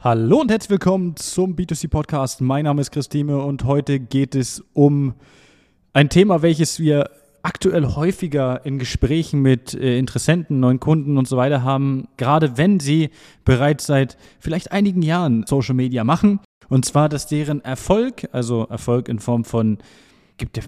Hallo und herzlich willkommen zum B2C Podcast. Mein Name ist Christine und heute geht es um ein Thema, welches wir aktuell häufiger in Gesprächen mit äh, Interessenten, neuen Kunden und so weiter haben, gerade wenn sie bereits seit vielleicht einigen Jahren Social Media machen. Und zwar, dass deren Erfolg, also Erfolg in Form von gibt ja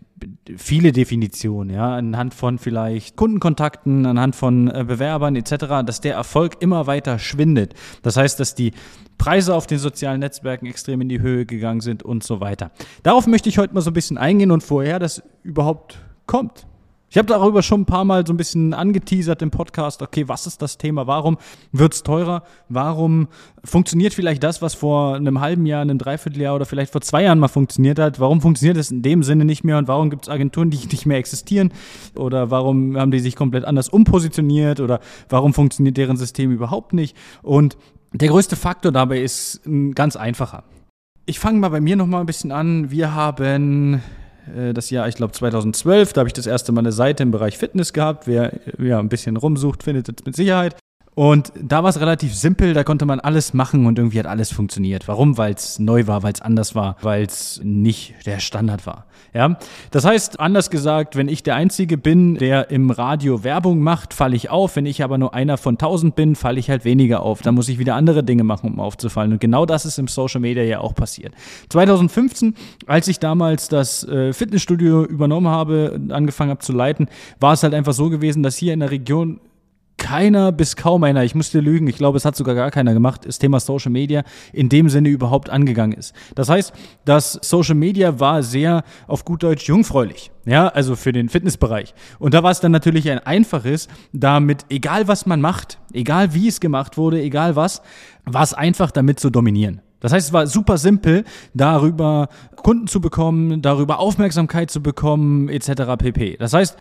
viele Definitionen, ja, anhand von vielleicht Kundenkontakten, anhand von äh, Bewerbern etc., dass der Erfolg immer weiter schwindet. Das heißt, dass die Preise auf den sozialen Netzwerken extrem in die Höhe gegangen sind und so weiter. Darauf möchte ich heute mal so ein bisschen eingehen und vorher das überhaupt kommt. Ich habe darüber schon ein paar Mal so ein bisschen angeteasert im Podcast. Okay, was ist das Thema? Warum wird es teurer? Warum funktioniert vielleicht das, was vor einem halben Jahr, einem Dreivierteljahr oder vielleicht vor zwei Jahren mal funktioniert hat? Warum funktioniert es in dem Sinne nicht mehr? Und warum gibt es Agenturen, die nicht mehr existieren? Oder warum haben die sich komplett anders umpositioniert? Oder warum funktioniert deren System überhaupt nicht? Und der größte Faktor dabei ist ein ganz einfacher. Ich fange mal bei mir nochmal ein bisschen an. Wir haben das Jahr, ich glaube 2012. Da habe ich das erste Mal eine Seite im Bereich Fitness gehabt. Wer ja, ein bisschen rumsucht, findet es mit Sicherheit. Und da war es relativ simpel, da konnte man alles machen und irgendwie hat alles funktioniert. Warum? Weil es neu war, weil es anders war, weil es nicht der Standard war. Ja, das heißt, anders gesagt, wenn ich der Einzige bin, der im Radio Werbung macht, falle ich auf. Wenn ich aber nur einer von tausend bin, falle ich halt weniger auf. Da muss ich wieder andere Dinge machen, um aufzufallen. Und genau das ist im Social Media ja auch passiert. 2015, als ich damals das äh, Fitnessstudio übernommen habe, angefangen habe zu leiten, war es halt einfach so gewesen, dass hier in der Region keiner bis kaum einer, ich muss dir lügen, ich glaube, es hat sogar gar keiner gemacht, das Thema Social Media in dem Sinne überhaupt angegangen ist. Das heißt, das Social Media war sehr auf gut Deutsch jungfräulich. Ja, also für den Fitnessbereich. Und da war es dann natürlich ein einfaches, damit, egal was man macht, egal wie es gemacht wurde, egal was, war es einfach damit zu dominieren. Das heißt, es war super simpel, darüber Kunden zu bekommen, darüber Aufmerksamkeit zu bekommen, etc. pp. Das heißt,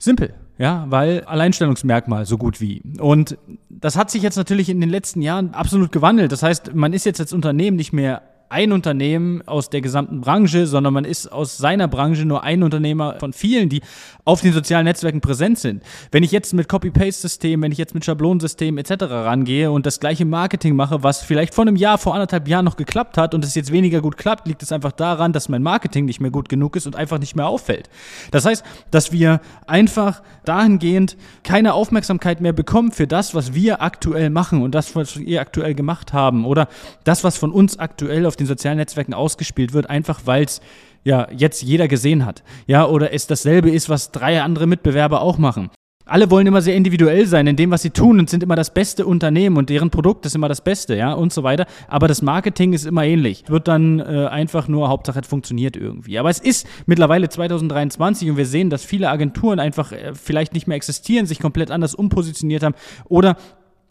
simpel. Ja, weil Alleinstellungsmerkmal so gut wie. Und das hat sich jetzt natürlich in den letzten Jahren absolut gewandelt. Das heißt, man ist jetzt als Unternehmen nicht mehr ein Unternehmen aus der gesamten Branche, sondern man ist aus seiner Branche nur ein Unternehmer von vielen, die auf den sozialen Netzwerken präsent sind. Wenn ich jetzt mit Copy-Paste-System, wenn ich jetzt mit Schablonensystem etc. rangehe und das gleiche Marketing mache, was vielleicht vor einem Jahr, vor anderthalb Jahren noch geklappt hat und es jetzt weniger gut klappt, liegt es einfach daran, dass mein Marketing nicht mehr gut genug ist und einfach nicht mehr auffällt. Das heißt, dass wir einfach dahingehend keine Aufmerksamkeit mehr bekommen für das, was wir aktuell machen und das, was wir aktuell gemacht haben oder das, was von uns aktuell auf den sozialen Netzwerken ausgespielt wird, einfach weil es ja jetzt jeder gesehen hat. Ja, oder es dasselbe ist, was drei andere Mitbewerber auch machen. Alle wollen immer sehr individuell sein in dem, was sie tun und sind immer das beste Unternehmen und deren Produkt ist immer das Beste, ja, und so weiter. Aber das Marketing ist immer ähnlich. Wird dann äh, einfach nur, Hauptsache es funktioniert irgendwie. Aber es ist mittlerweile 2023 und wir sehen, dass viele Agenturen einfach äh, vielleicht nicht mehr existieren, sich komplett anders umpositioniert haben oder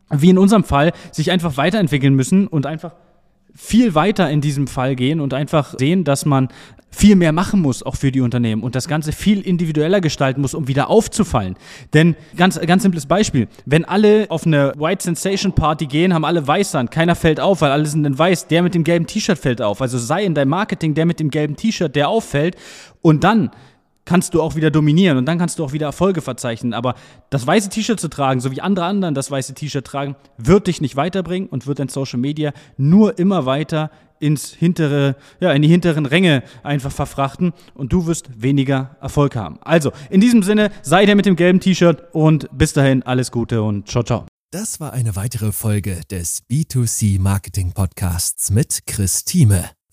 wie in unserem Fall sich einfach weiterentwickeln müssen und einfach viel weiter in diesem Fall gehen und einfach sehen, dass man viel mehr machen muss, auch für die Unternehmen und das Ganze viel individueller gestalten muss, um wieder aufzufallen. Denn ganz, ganz simples Beispiel, wenn alle auf eine White Sensation Party gehen, haben alle weiß an, keiner fällt auf, weil alle sind in weiß, der mit dem gelben T-Shirt fällt auf. Also sei in deinem Marketing der mit dem gelben T-Shirt, der auffällt und dann kannst du auch wieder dominieren und dann kannst du auch wieder Erfolge verzeichnen. Aber das weiße T-Shirt zu tragen, so wie andere anderen das weiße T-Shirt tragen, wird dich nicht weiterbringen und wird dein Social Media nur immer weiter ins hintere, ja, in die hinteren Ränge einfach verfrachten und du wirst weniger Erfolg haben. Also, in diesem Sinne, sei der mit dem gelben T-Shirt und bis dahin alles Gute und ciao, ciao. Das war eine weitere Folge des B2C Marketing Podcasts mit Chris Thieme.